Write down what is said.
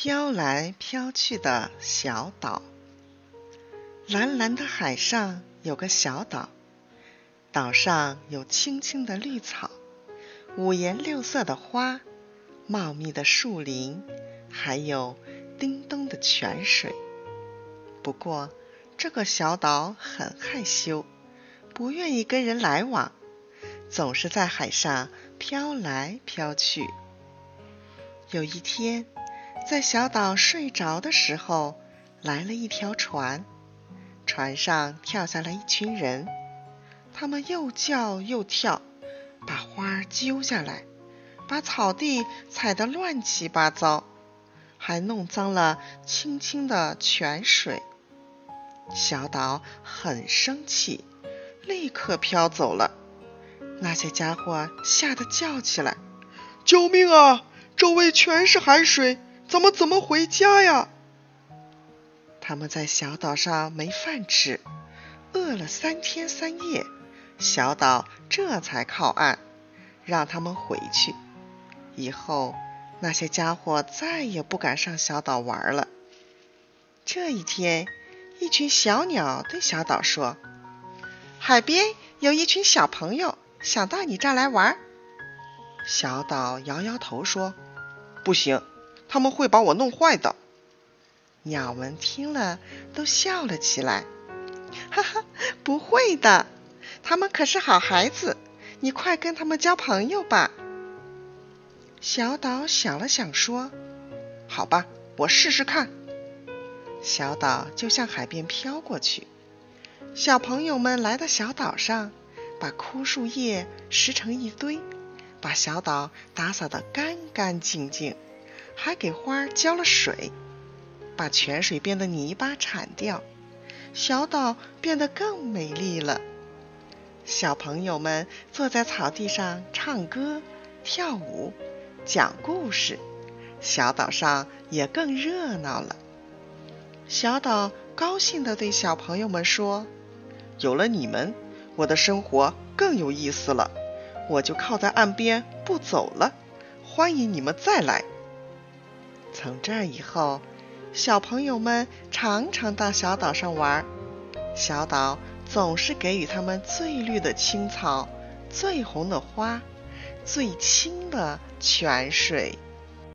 飘来飘去的小岛。蓝蓝的海上有个小岛，岛上有青青的绿草，五颜六色的花，茂密的树林，还有叮咚的泉水。不过，这个小岛很害羞，不愿意跟人来往，总是在海上飘来飘去。有一天，在小岛睡着的时候，来了一条船，船上跳下来一群人，他们又叫又跳，把花揪下来，把草地踩得乱七八糟，还弄脏了清清的泉水。小岛很生气，立刻飘走了。那些家伙吓得叫起来：“救命啊！”周围全是海水，怎么怎么回家呀？他们在小岛上没饭吃，饿了三天三夜，小岛这才靠岸，让他们回去。以后那些家伙再也不敢上小岛玩了。这一天，一群小鸟对小岛说：“海边有一群小朋友想到你这儿来玩。”小岛摇摇头说。不行，他们会把我弄坏的。鸟们听了都笑了起来，哈哈，不会的，他们可是好孩子，你快跟他们交朋友吧。小岛想了想说：“好吧，我试试看。”小岛就向海边飘过去。小朋友们来到小岛上，把枯树叶拾成一堆。把小岛打扫得干干净净，还给花浇了水，把泉水边的泥巴铲掉，小岛变得更美丽了。小朋友们坐在草地上唱歌、跳舞、讲故事，小岛上也更热闹了。小岛高兴地对小朋友们说：“有了你们，我的生活更有意思了。”我就靠在岸边不走了，欢迎你们再来。从这以后，小朋友们常常到小岛上玩，小岛总是给予他们最绿的青草、最红的花、最清的泉水。